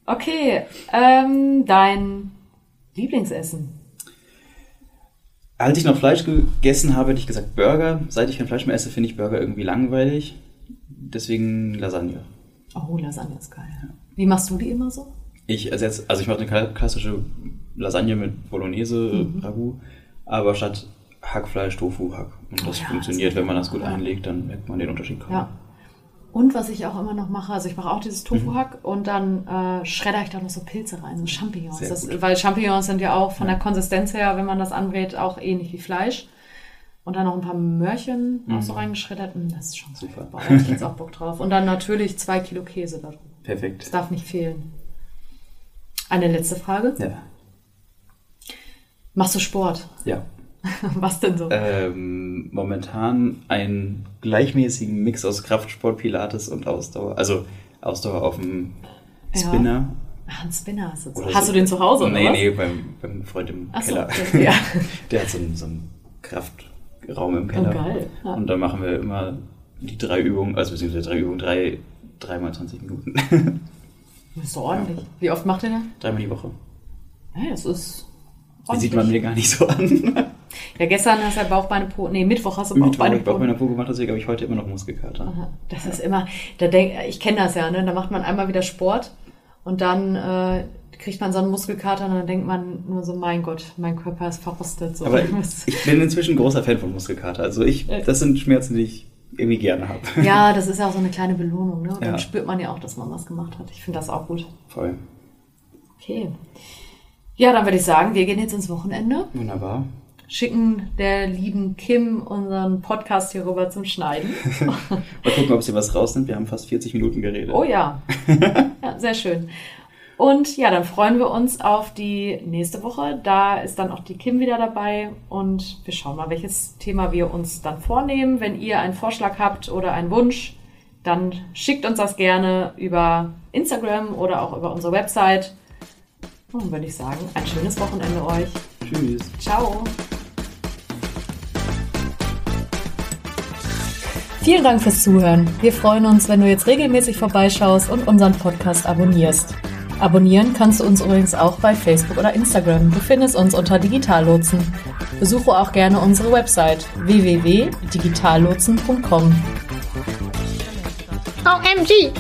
Okay, ähm, dein Lieblingsessen. Als ich noch Fleisch gegessen habe, hätte ich gesagt Burger. Seit ich kein Fleisch mehr esse, finde ich Burger irgendwie langweilig. Deswegen Lasagne. Oh, Lasagne ist geil. Wie machst du die immer so? Ich ersetze, also ich mache eine kla- klassische Lasagne mit Bolognese, Ragout, aber statt Hackfleisch, Tofu, Hack. Und das ja, funktioniert, das wenn man das gut ja. einlegt, dann merkt man den Unterschied kaum. Ja. Und was ich auch immer noch mache, also ich mache auch dieses Tofu-Hack und dann äh, schredder ich da noch so Pilze rein, so Champignons. Das, weil Champignons sind ja auch von der Konsistenz her, wenn man das anbrät, auch ähnlich wie Fleisch. Und dann noch ein paar Möhrchen auch so reingeschreddert. Mm, Das ist schon Super. Da hab ich jetzt auch Bock drauf. Und dann natürlich zwei Kilo Käse da drin. Perfekt. Das darf nicht fehlen. Eine letzte Frage. Ja. Machst du Sport? Ja. <laughs> Was denn so? Ähm, momentan einen gleichmäßigen Mix aus Kraftsport, Pilates und Ausdauer. Also Ausdauer auf dem Ja. Spinner. Ach, ein Spinner hast du. oder Hast so. du den zu Hause oder Nee, was? nee, beim, beim Freund im Ach so, Keller. okay, ja. <laughs> Der hat so einen, so einen Kraftraum im Keller. Oh, geil. Ja. Und da machen wir immer die drei Übungen, also beziehungsweise drei Übungen, drei, dreimal 20 Minuten. <laughs> Das ist doch ordentlich. Wie oft macht ihr das? dreimal die Woche. Ja, das ist. Die sieht man mir gar nicht so an. Ja, gestern hast du ja Bauchbeine Po. Nee, Mittwoch hast du Mittwoch Bauchbeine habe ich Bauch meiner Po. Gemacht, deswegen habe ich heute immer noch Muskelkater. Aha, Das ist immer, da denk, ich kenne das ja, ne? Da macht man einmal wieder Sport und dann äh, kriegt man so einen Muskelkater und dann denkt man nur so, mein Gott, mein Körper ist verrostet. So. Aber <laughs> ich bin inzwischen großer Fan von Muskelkater. Also ich, das sind Schmerzen, die ich irgendwie gerne habe. ja, <laughs> das ist ja auch so eine kleine Belohnung, ne? Und dann Ja. spürt man ja auch, dass man was gemacht hat. Ich finde das auch gut. Voll. Okay. Ja, dann würde ich sagen, wir gehen jetzt ins Wochenende, Wunderbar. Schicken der lieben Kim unseren Podcast hier rüber zum Schneiden. <laughs> Mal gucken, ob sie was rausnimmt. Wir haben fast 40 Minuten geredet. Oh ja. <laughs> ja, sehr schön. Und ja, dann freuen wir uns auf die nächste Woche. Da ist dann auch die Kim wieder dabei und wir schauen mal, welches Thema wir uns dann vornehmen. Wenn ihr einen Vorschlag habt oder einen Wunsch, dann schickt uns das gerne über Instagram oder auch über unsere Website. Und würde ich sagen, ein schönes Wochenende euch. Tschüss. Ciao. Vielen Dank fürs Zuhören. Wir freuen uns, wenn du jetzt regelmäßig vorbeischaust und unseren Podcast abonnierst. Abonnieren kannst du uns übrigens auch bei Facebook oder Instagram. Du findest uns unter Digitallotsen. Besuche auch gerne unsere Website www.digitallotsen.com. OMG!